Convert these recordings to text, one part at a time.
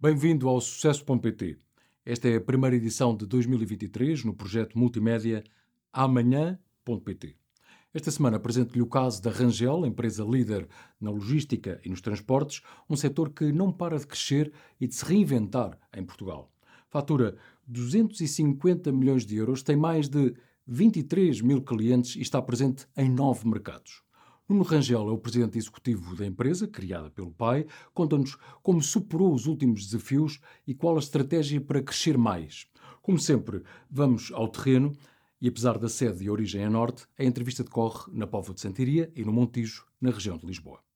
Bem-vindo ao Sucesso.pt. Esta é a primeira edição de 2023 no projeto multimédia Amanhã.pt. Esta semana apresento-lhe o caso da Rangel, empresa líder na logística e nos transportes, um setor que não para de crescer e de se reinventar em Portugal. Fatura 250 milhões de euros, tem mais de 23 mil clientes e está presente em nove mercados. Nuno Rangel é o presidente executivo da empresa, criada pelo pai. Conta-nos como superou os últimos desafios e qual a estratégia para crescer mais. Como sempre, vamos ao terreno e, apesar da sede e origem a norte, a entrevista decorre na Póvoa de Santiria e no Montijo, na região de Lisboa.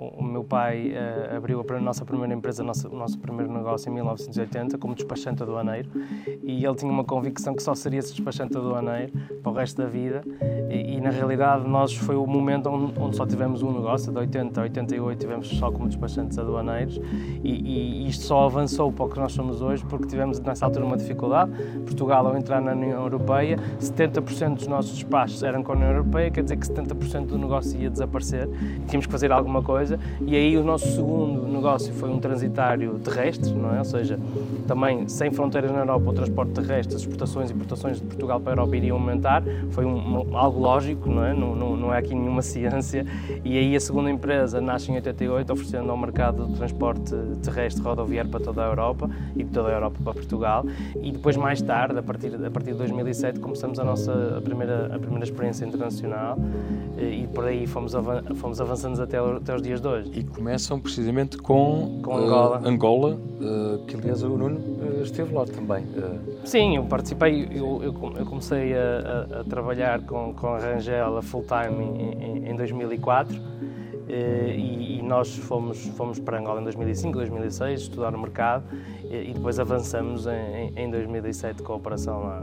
O meu pai uh, abriu a nossa primeira empresa, o nosso, nosso, primeiro negócio em 1980, como despachante aduaneiro, e ele tinha uma convicção que só seria despachante aduaneiro para o resto da vida. E, e na realidade, nós foi o momento onde, onde, só tivemos um negócio, de 80 a 88 tivemos só como despachantes aduaneiros, e, e, isto só avançou para o que nós somos hoje, porque tivemos nessa altura uma dificuldade. Portugal, ao entrar na União Europeia, 70% dos nossos despachos eram com a União Europeia, quer dizer que 70% do negócio ia desaparecer, tínhamos que fazer alguma coisa coisa. E aí o nosso segundo negócio foi um transitário terrestre, não é? Ou seja, também sem fronteiras na Europa, o transporte terrestre, as exportações e importações de Portugal para a Europa iriam aumentar. Foi um, algo lógico, não é? Não, não, não é aqui nenhuma ciência. E aí a segunda empresa nasce em 88, oferecendo ao mercado de transporte terrestre rodoviário para toda a Europa e de toda a Europa para Portugal. E depois, mais tarde, a partir, a partir de 2007, começamos a nossa a primeira, a primeira experiência internacional e por aí fomos avançando até, até os dias dias de hoje. E começam precisamente com, com Angola, uh, Angola uh, que aliás o Nuno uh, esteve lá também. Sim, eu participei, eu, eu, eu comecei a, a, a, trabalhar com, com a Rangel a full time em, em, em 2004. E, e, nós fomos, fomos para Angola em 2005, 2006, estudar o mercado e, depois avançamos em, em 2007 com a operação lá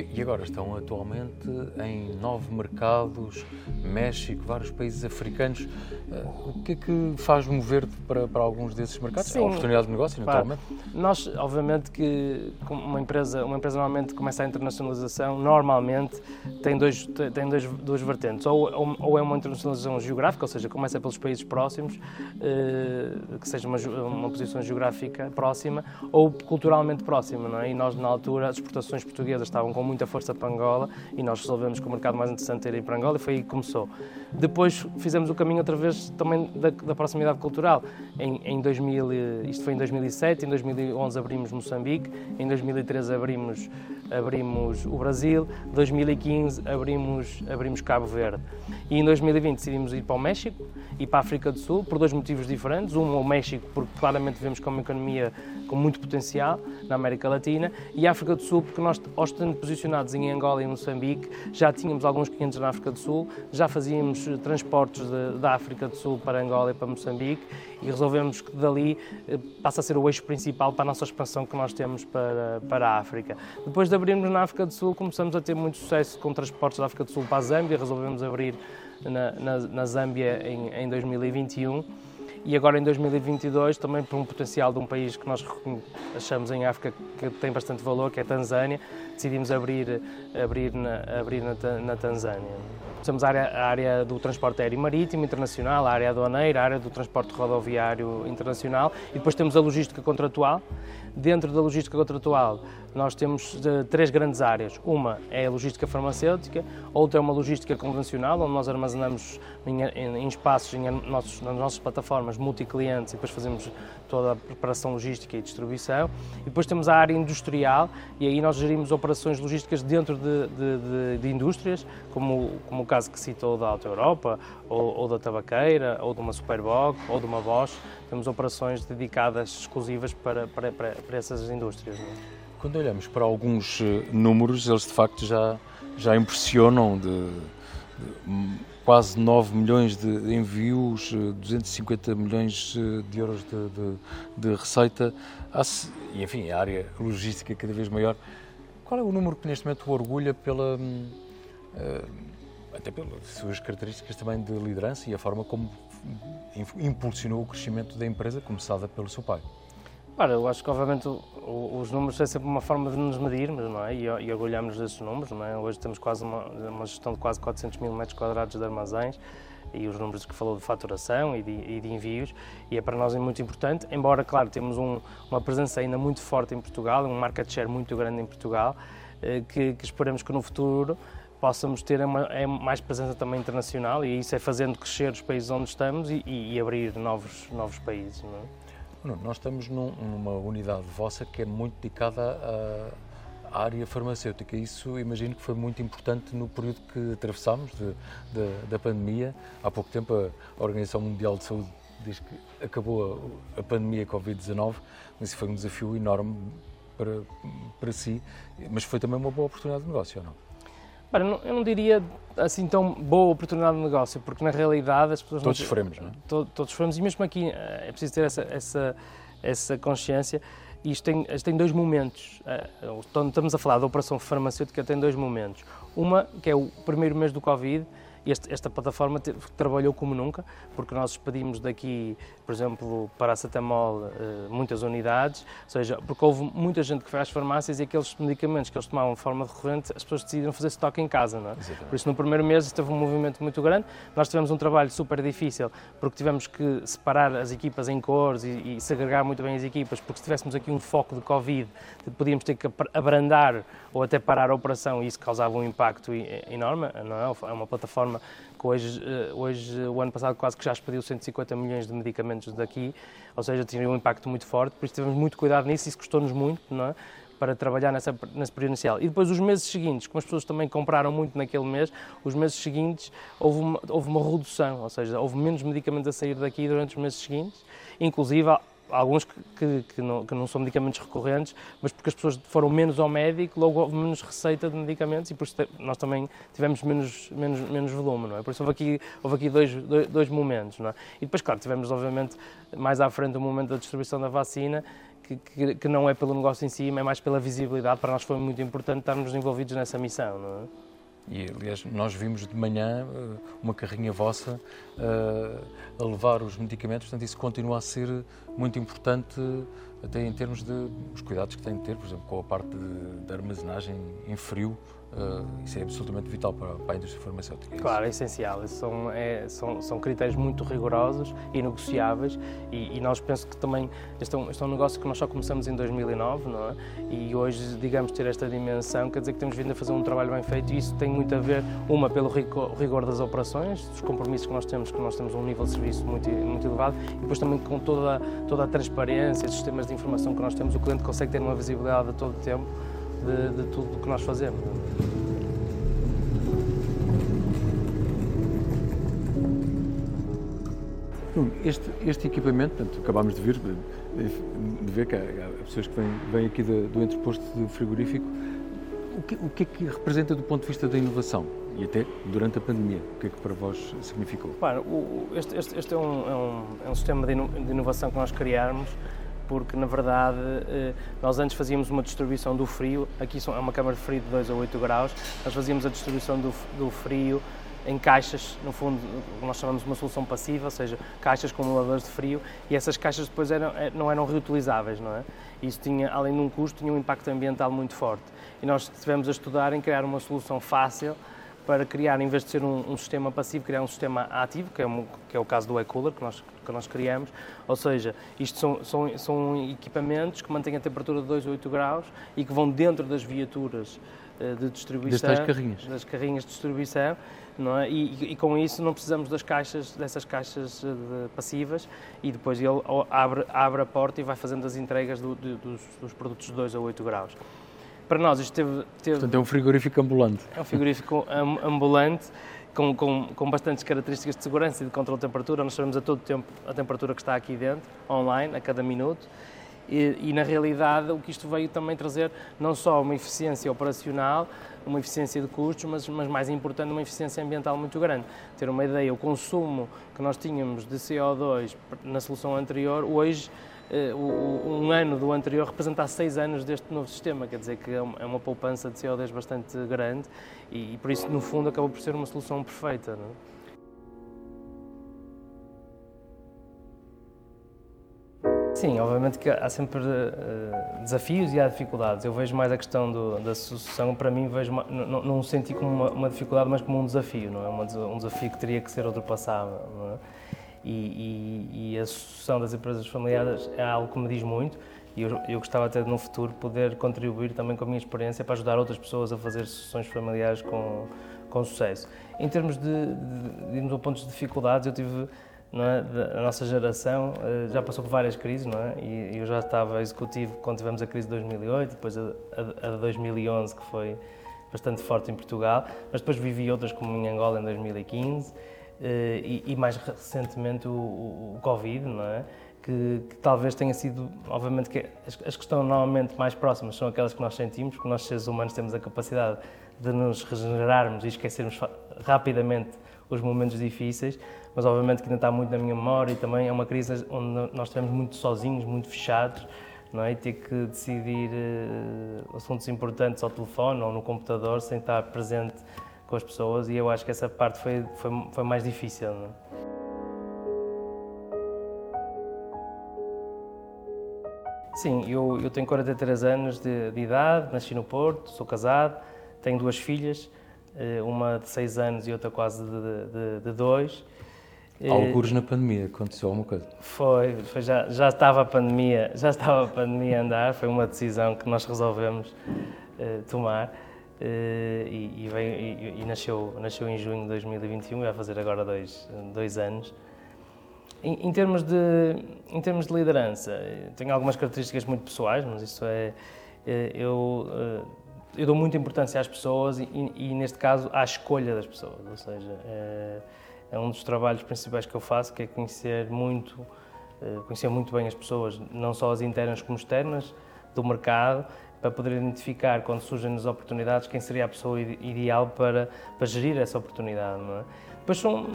e agora estão atualmente em nove mercados, México, vários países africanos. Eh, o que é que faz mover para, para alguns desses mercados? Sim, a oportunidade de negócio, naturalmente? Nós, obviamente, que uma empresa, uma empresa normalmente começa a internacionalização, normalmente tem, dois, tem dois, duas vertentes. Ou, ou, ou, é uma internacionalização geográfica, ou seja, começa pelos países próximos, eh, que seja uma, uma posição geográfica próxima, ou culturalmente próxima. Não é? E nós, na altura, as exportações portuguesas estavam com muita força para Angola e nós resolvemos que o mercado mais interessante era ir para Angola e foi aí que começou. Depois fizemos o caminho outra vez também da, da proximidade cultural. Em, em 2000, isto foi em 2007, em 2011 abrimos Moçambique, em 2013 abrimos, abrimos o Brasil, em 2015 abrimos, abrimos Cabo Verde. E em 2020 decidimos ir para o México e para a África do Sul por dois motivos diferentes. Um, o México, porque claramente vemos é uma economia com muito potencial na América Latina, e a África do Sul, porque nós, ao estando posicionados em Angola e Moçambique, já tínhamos alguns clientes na África do Sul, já fazíamos transportes da África do Sul para Angola e para Moçambique, e resolvemos que dali eh, passa a ser o eixo principal para a nossa expansão que nós temos para, para a África. Depois de abrirmos na África do Sul, começamos a ter muito sucesso com transportes da África do Sul para a Zâmbia, resolvemos abrir na, na, na Zâmbia em, em 2021 e agora em 2022 também por um potencial de um país que nós achamos em África que tem bastante valor, que é a Tanzânia, decidimos abrir, abrir, na, abrir na, na Tanzânia. Temos a área, a área, do transporte aéreo marítimo internacional, a área aduaneira, a área do transporte rodoviário internacional e depois temos a logística contratual. Dentro da logística contratual, nós temos uh, três grandes áreas. Uma é a logística farmacêutica, outra é uma logística convencional, onde nós armazenamos em, em, em espaços, em nossos, nas nossas plataformas multi-clientes e depois fazemos toda a preparação logística e distribuição. E depois temos a área industrial e aí nós gerimos operações logísticas dentro de, de, de, de indústrias, como, como o caso que citou da Alta Europa, ou, ou da tabaqueira, ou de uma Superboc, ou de uma Bosch. Temos operações dedicadas exclusivas para, para, para, para essas indústrias. É? Quando olhamos para alguns eh, números, eles de facto já, já impressionam de, de quase 9 milhões de envios, 250 eh, milhões eh, de euros de, de, de receita, e enfim, a área logística cada vez maior. Qual é o número que neste momento o orgulha pela, até pelas suas características também de liderança e a forma como impulsionou o crescimento da empresa, começada pelo seu pai? Ora, eu acho que obviamente os números é sempre uma forma de nos medirmos não é? e, e orgulhamos desses números. Não é? Hoje temos quase uma, uma, gestão de quase 400 mil metros quadrados de armazéns e os números que falou de faturação e de, e de envios, e é para nós muito importante, embora, claro, temos um, uma presença ainda muito forte em Portugal, um market share muito grande em Portugal, eh, que, que esperamos que no futuro possamos ter uma, é mais presença também internacional e isso é fazendo crescer os países onde estamos e, e abrir novos, novos países. Não é? Nós estamos num, numa unidade vossa que é muito dedicada à, à, área farmacêutica. Isso imagino que foi muito importante no período que atravessámos de, de, da pandemia. Há pouco tempo a Organização Mundial de Saúde diz que acabou a, a pandemia Covid-19, mas isso foi um desafio enorme para, para si, mas foi também uma boa oportunidade de negócio, ou não? Eu não diria assim tão boa oportunidade de negócio, porque na realidade as pessoas. Todos sofremos, não é? Todos, todos sofremos, e mesmo aqui eh, é preciso ter essa, essa, essa consciência. Isto tem, isto tem dois momentos. Eh, estamos a falar da operação farmacêutica, tem dois momentos. Uma, que é o primeiro mês do Covid, este, esta plataforma te, trabalhou como nunca, porque nós expedimos daqui, por exemplo, para a Cetamol, eh, muitas unidades, ou seja, porque houve muita gente que foi às farmácias e aqueles medicamentos que eles tomavam de forma recorrente, as pessoas decidiram fazer estoque em casa, não é? Por isso, no primeiro mês, teve um movimento muito grande. Nós tivemos um trabalho super difícil, porque tivemos que separar as equipas em cores e, e segregar muito bem as equipas, porque se tivéssemos aqui um foco de Covid, podíamos ter que abrandar ou até parar a operação e isso causava um impacto enorme, não é? É uma plataforma forma que hoje, eh, hoje, o ano passado, quase que já expediu 150 milhões de medicamentos daqui, ou seja, tinha um impacto muito forte, por isso tivemos muito cuidado nisso, isso custou-nos muito, não é? para trabalhar nessa, nesse período inicial. E depois os meses seguintes, como as pessoas também compraram muito naquele mês, os meses seguintes houve uma, houve uma redução, ou seja, houve menos medicamentos a sair daqui durante os meses seguintes, inclusive alguns que, que, não, que, não, são medicamentos recorrentes, mas porque as pessoas foram menos ao médico, logo houve menos receita de medicamentos e por isso nós também tivemos menos, menos, menos volume, não é? Por isso houve aqui, houve aqui dois, dois, dois momentos, não é? E depois, claro, tivemos obviamente mais à frente o momento da distribuição da vacina, que, que, que, não é pelo negócio em si, mas é mais pela visibilidade. Para nós foi muito importante estarmos envolvidos nessa missão. Não é? E, aliás, nós vimos de manhã eh, uma carrinha vossa uh, a levar os medicamentos, portanto, isso continua a ser muito importante, até em termos de os cuidados que tem de ter, por exemplo, com a parte de armazenagem em frio, Uh, isso é absolutamente vital para, para a indústria farmacêutica. É claro, é essencial. São, é, são, são critérios muito rigorosos e negociáveis e, e, nós penso que também este é, um, este é um negócio que nós só começamos em 2009, não é? E hoje, digamos, ter esta dimensão quer dizer que temos vindo a fazer um trabalho bem feito e isso tem muito a ver, uma, pelo rigor, das operações, dos compromissos que nós temos, que nós temos um nível de serviço muito, muito elevado e depois também com toda, toda a transparência, sistemas de informação que nós temos, o cliente consegue ter uma visibilidade a todo o tempo de, de tudo o que nós fazemos. Este, este equipamento, portanto, acabámos de vir, de, ver que há, há, pessoas que vêm, vêm aqui do, do entreposto de frigorífico. O que, o que é que representa do ponto de vista da inovação? E até durante a pandemia, o que é que para vós significou? o, este, este, este é, um, é, um, é um sistema de inovação que nós criámos porque na verdade eh, nós antes fazíamos uma distribuição do frio, aqui é uma câmara de frio de 2 a 8 graus, nós fazíamos a distribuição do, do frio em caixas, no fundo, nós chamamos de uma solução passiva, ou seja, caixas com acumuladores de frio, e essas caixas depois eram, eh, não eram reutilizáveis, não é? Isso tinha, além de um custo, tinha um impacto ambiental muito forte. E nós estivemos a estudar em criar uma solução fácil para criar, em vez de ser um, um sistema passivo, criar um sistema ativo, que é, um, que é o caso do e-cooler que nós, que nós criamos. Ou seja, isto são, são, são equipamentos que mantêm a temperatura de 2 a 8 graus e que vão dentro das viaturas uh, de distribuição. Das carrinhas. Das carrinhas de distribuição. Não é? E, e, com isso não precisamos das caixas, dessas caixas eh, de, passivas e depois ele abre, abre a porta e vai fazendo as entregas do, de, dos, dos produtos de 2 a 8 graus. Para nós isto teve, teve... Portanto, é um frigorífico ambulante. É um frigorífico ambulante com, com, com bastantes características de segurança e de controle de temperatura. Nós sabemos a todo tempo a temperatura que está aqui dentro, online, a cada minuto. E, e, na realidade o que isto veio também trazer não só uma eficiência operacional, uma eficiência de custos, mas, mas mais importante, uma eficiência ambiental muito grande. Ter uma ideia, o consumo que nós tínhamos de CO2 na solução anterior, hoje um ano do anterior representa seis anos deste novo sistema, quer dizer que é uma é poupança de CO2 bastante grande e, por isso, no fundo, acabou por ser uma solução perfeita. Não é? sim, obviamente que há sempre uh, desafios e há dificuldades. Eu vejo mais a questão do, da sucessão, para mim, vejo não, não senti como uma, uma, dificuldade, mas como um desafio, não é? Uma, um desafio que teria que ser ultrapassado, não é? E, e, e, a sucessão das empresas familiares é algo que me diz muito e eu, eu gostava até de, no futuro, poder contribuir também com a minha experiência para ajudar outras pessoas a fazer sucessões familiares com, com sucesso. Em termos de, de, de, de pontos de dificuldades, eu tive é? a nossa geração eh, já passou por várias crises, não é? E eu já estava executivo quando tivemos a crise de 2008, depois a, a, a 2011, que foi bastante forte em Portugal, mas depois vivi outras como em Angola em 2015 eh, e, e mais recentemente o, o, Covid, não é? Que, que, talvez tenha sido, obviamente, que as, as que estão normalmente mais próximas são aquelas que nós sentimos, porque nós seres humanos temos a capacidade de nos regenerarmos e esquecermos rapidamente os momentos difíceis, mas obviamente que ainda está muito na minha memória e também é uma crise onde nós estivemos muito sozinhos, muito fechados, não é? E ter que decidir uh, assuntos importantes ao telefone ou no computador sem estar presente com as pessoas e eu acho que essa parte foi, foi, foi mais difícil. Não é? Sim, eu, eu tenho 43 anos de, de idade, nasci no Porto, sou casado, tenho duas filhas, eh, uma de 6 anos e outra quase de 2. Eh, Alguns na pandemia aconteceu alguma coisa? Foi, foi já, já estava a pandemia, já estava a pandemia a andar, foi uma decisão que nós resolvemos uh, tomar e, e, e, e, nasceu, nasceu em junho de 2021 e vai fazer agora dois, dois anos. Em, em, termos de, em termos de liderança, tenho algumas características muito pessoais, mas isso é, eu eu dou muita importância às pessoas e, e, neste caso à escolha das pessoas, ou seja, é, é, um dos trabalhos principais que eu faço, que é conhecer muito, conhecer muito bem as pessoas, não só as internas como externas do mercado, para poder identificar quando surgem as oportunidades quem seria a pessoa ideal para, para gerir essa oportunidade. Não é? Depois sou,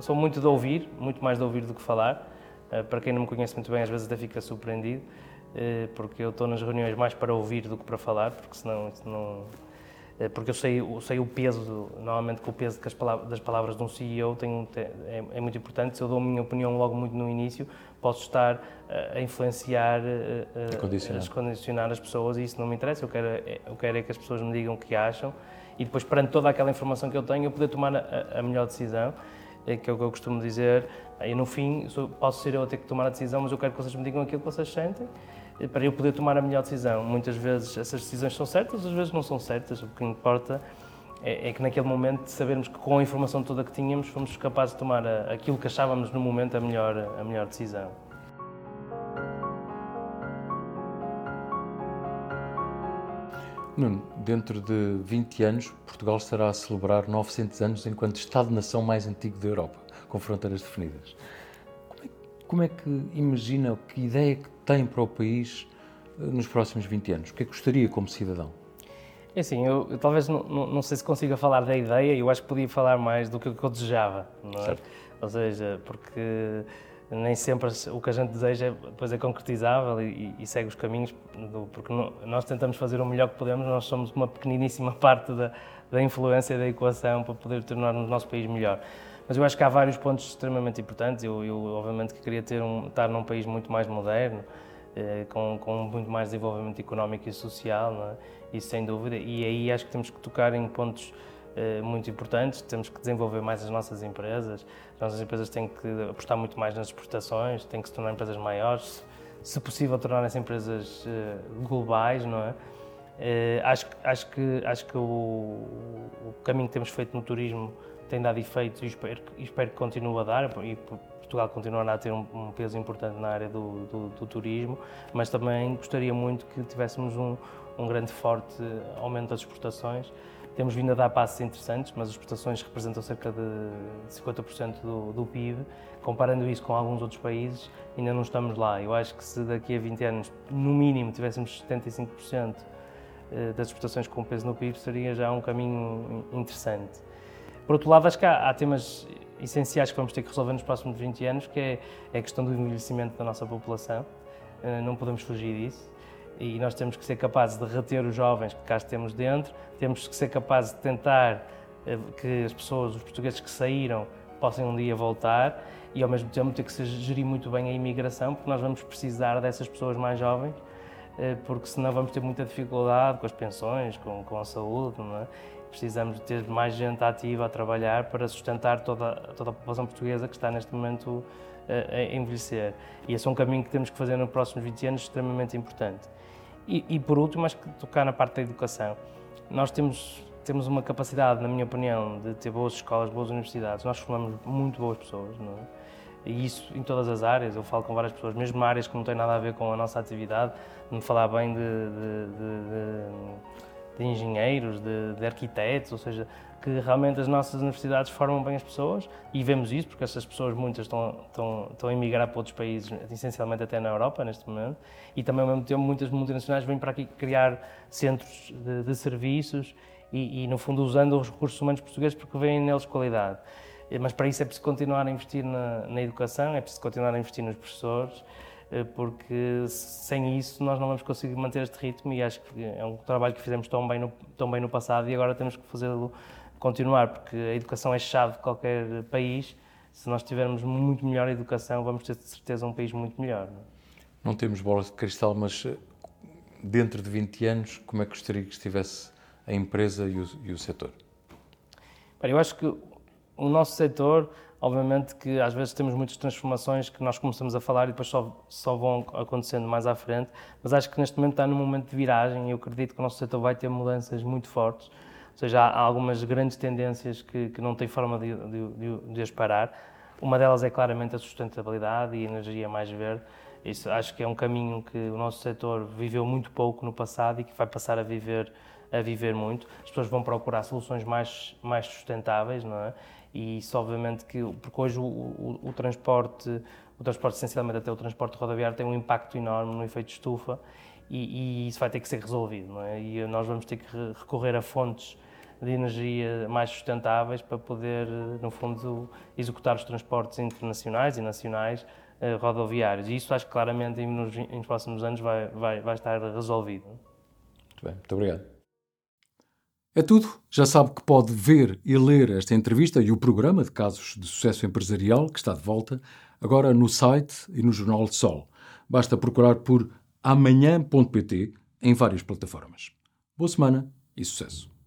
sou muito de ouvir, muito mais de ouvir do que falar. É, para quem não me conhece muito bem, às vezes até fica surpreendido. Eh, porque eu estou nas reuniões mais para ouvir do que para falar, porque senão não, eh, porque eu sei, eu sei o peso, normalmente que o peso das palavras, das palavras de um CEO tem, é, é, muito importante. Se eu dou a minha opinião logo muito no início, posso estar a influenciar, a, condicionar. a condicionar as pessoas e isso não me interessa. Eu quero, é, eu quero é que as pessoas me digam o que acham e depois, perante toda aquela informação que eu tenho, eu poder tomar a, a melhor decisão, que é o que eu costumo dizer. E no fim, posso ser eu a ter que tomar a decisão, mas eu quero que vocês me digam aquilo que vocês sentem para eu poder tomar a melhor decisão. Muitas vezes essas decisões são certas, às vezes não são certas. O que importa é, é que naquele momento sabermos que com a informação toda que tínhamos fomos capazes de tomar a, aquilo que achávamos no momento a melhor, a melhor decisão. Nuno, dentro de 20 anos, Portugal estará a celebrar 900 anos enquanto Estado-nação mais antigo da Europa, com fronteiras definidas. Como é, como é que imagina, que ideia que tem para o país eh, nos próximos 20 anos? O que é que gostaria como cidadão? É assim, eu, eu talvez não, não, sei se consiga falar da ideia, eu acho que podia falar mais do que, que eu desejava, não é? Ou seja, porque nem sempre o que a gente deseja depois é concretizável e, e segue os caminhos, do, porque não, nós tentamos fazer o melhor que podemos, nós somos uma pequeniníssima parte da, da influência da equação para poder tornar o nosso país melhor. Mas eu acho que há vários pontos extremamente importantes. Eu, eu obviamente, que queria ter um, estar num país muito mais moderno, com, com muito mais desenvolvimento económico e social, é? isso sem dúvida. E aí acho que temos que tocar em pontos eh, muito importantes. Temos que desenvolver mais as nossas empresas. As nossas empresas têm que apostar muito mais nas exportações, têm que se tornar empresas maiores, se possível tornarem-se empresas eh, globais, não é? Eh, acho, acho que, acho que o, o caminho que temos feito no turismo tem dado efeitos e espero, espero que continue a dar, e Portugal continuará a ter um, um peso importante na área do, do, do, turismo, mas também gostaria muito que tivéssemos um, um grande forte aumento das exportações. Temos vindo a dar passos interessantes, mas as exportações representam cerca de 50% do, do PIB. Comparando isso com alguns outros países, ainda não estamos lá. Eu acho que se daqui a 20 anos, no mínimo, tivéssemos 75% eh, das exportações com peso no PIB, seria já um caminho interessante. Por outro lado, acho que há, há, temas essenciais que vamos ter que resolver nos próximos 20 anos, que é, é a questão do envelhecimento da nossa população. Uh, não podemos fugir disso. E nós temos que ser capazes de reter os jovens que cá temos dentro, temos que ser capazes de tentar uh, que as pessoas, os portugueses que saíram, possam um dia voltar e ao mesmo tempo ter que gerir muito bem a imigração, porque nós vamos precisar dessas pessoas mais jovens, eh, porque senão vamos ter muita dificuldade com as pensões, com, com a saúde, é? Precisamos ter mais gente ativa a trabalhar para sustentar toda, toda a população portuguesa que está neste momento eh, a envelhecer. E esse é um caminho que temos que fazer nos próximos 20 anos extremamente importante. E, e por último, acho que tocar na parte da educação. Nós temos temos uma capacidade, na minha opinião, de ter boas escolas, boas universidades. Nós formamos muito boas pessoas, não é? E isso em todas as áreas. Eu falo com várias pessoas, mesmo áreas que não têm nada a ver com a nossa atividade, de me falar bem de, de, de, de engenheiros, de, arquitetos, ou seja, que realmente as nossas universidades formam bem as pessoas e vemos isso porque essas pessoas, muitas, estão, estão, estão a emigrar para outros países, essencialmente até na Europa neste momento, e também ao mesmo tempo muitas multinacionais vêm para aqui criar centros de, de serviços e, e, no fundo, usando os recursos humanos portugueses porque veem neles qualidade. Mas para isso é preciso continuar a investir na, na educação, é preciso continuar a investir nos professores, porque sem isso nós não vamos conseguir manter este ritmo e acho que é um trabalho que fizemos tão bem no, tão bem no passado e agora temos que fazê-lo continuar, porque a educação é chave de qualquer país. Se nós tivermos muito melhor educação, vamos ter de certeza um país muito melhor. Não, é? não temos bola de cristal, mas eh, dentro de 20 anos, como é que gostaria que estivesse a empresa e o, e o setor? Eu acho que o nosso setor, obviamente que às vezes temos muitas transformações que nós começamos a falar e depois só, só vão acontecendo mais à frente, mas acho que neste momento está num momento de viragem e eu acredito que o nosso setor vai ter mudanças muito fortes, ou seja, há algumas grandes tendências que, que não tem forma de, de, de, as parar. Uma delas é claramente a sustentabilidade e a energia mais verde. Isso acho que é um caminho que o nosso setor viveu muito pouco no passado e que vai passar a viver a viver muito. As pessoas vão procurar soluções mais, mais sustentáveis, não é? E isso, obviamente, que, porque hoje o, o, o transporte, o transporte, essencialmente até o transporte rodoviário, tem um impacto enorme no efeito estufa e, e isso vai ter que ser resolvido, é? E nós vamos ter que recorrer a fontes de energia mais sustentáveis para poder, no fundo, executar os transportes internacionais e nacionais eh, rodoviários. E isso acho que claramente nos, nos próximos anos vai, vai, vai estar resolvido. Muito bem, muito obrigado. É tudo. Já sabe que pode ver e ler esta entrevista e o programa de casos de sucesso empresarial, que está de volta, agora no site e no Jornal de Sol. Basta procurar por amanhã.pt em várias plataformas. Boa semana e sucesso!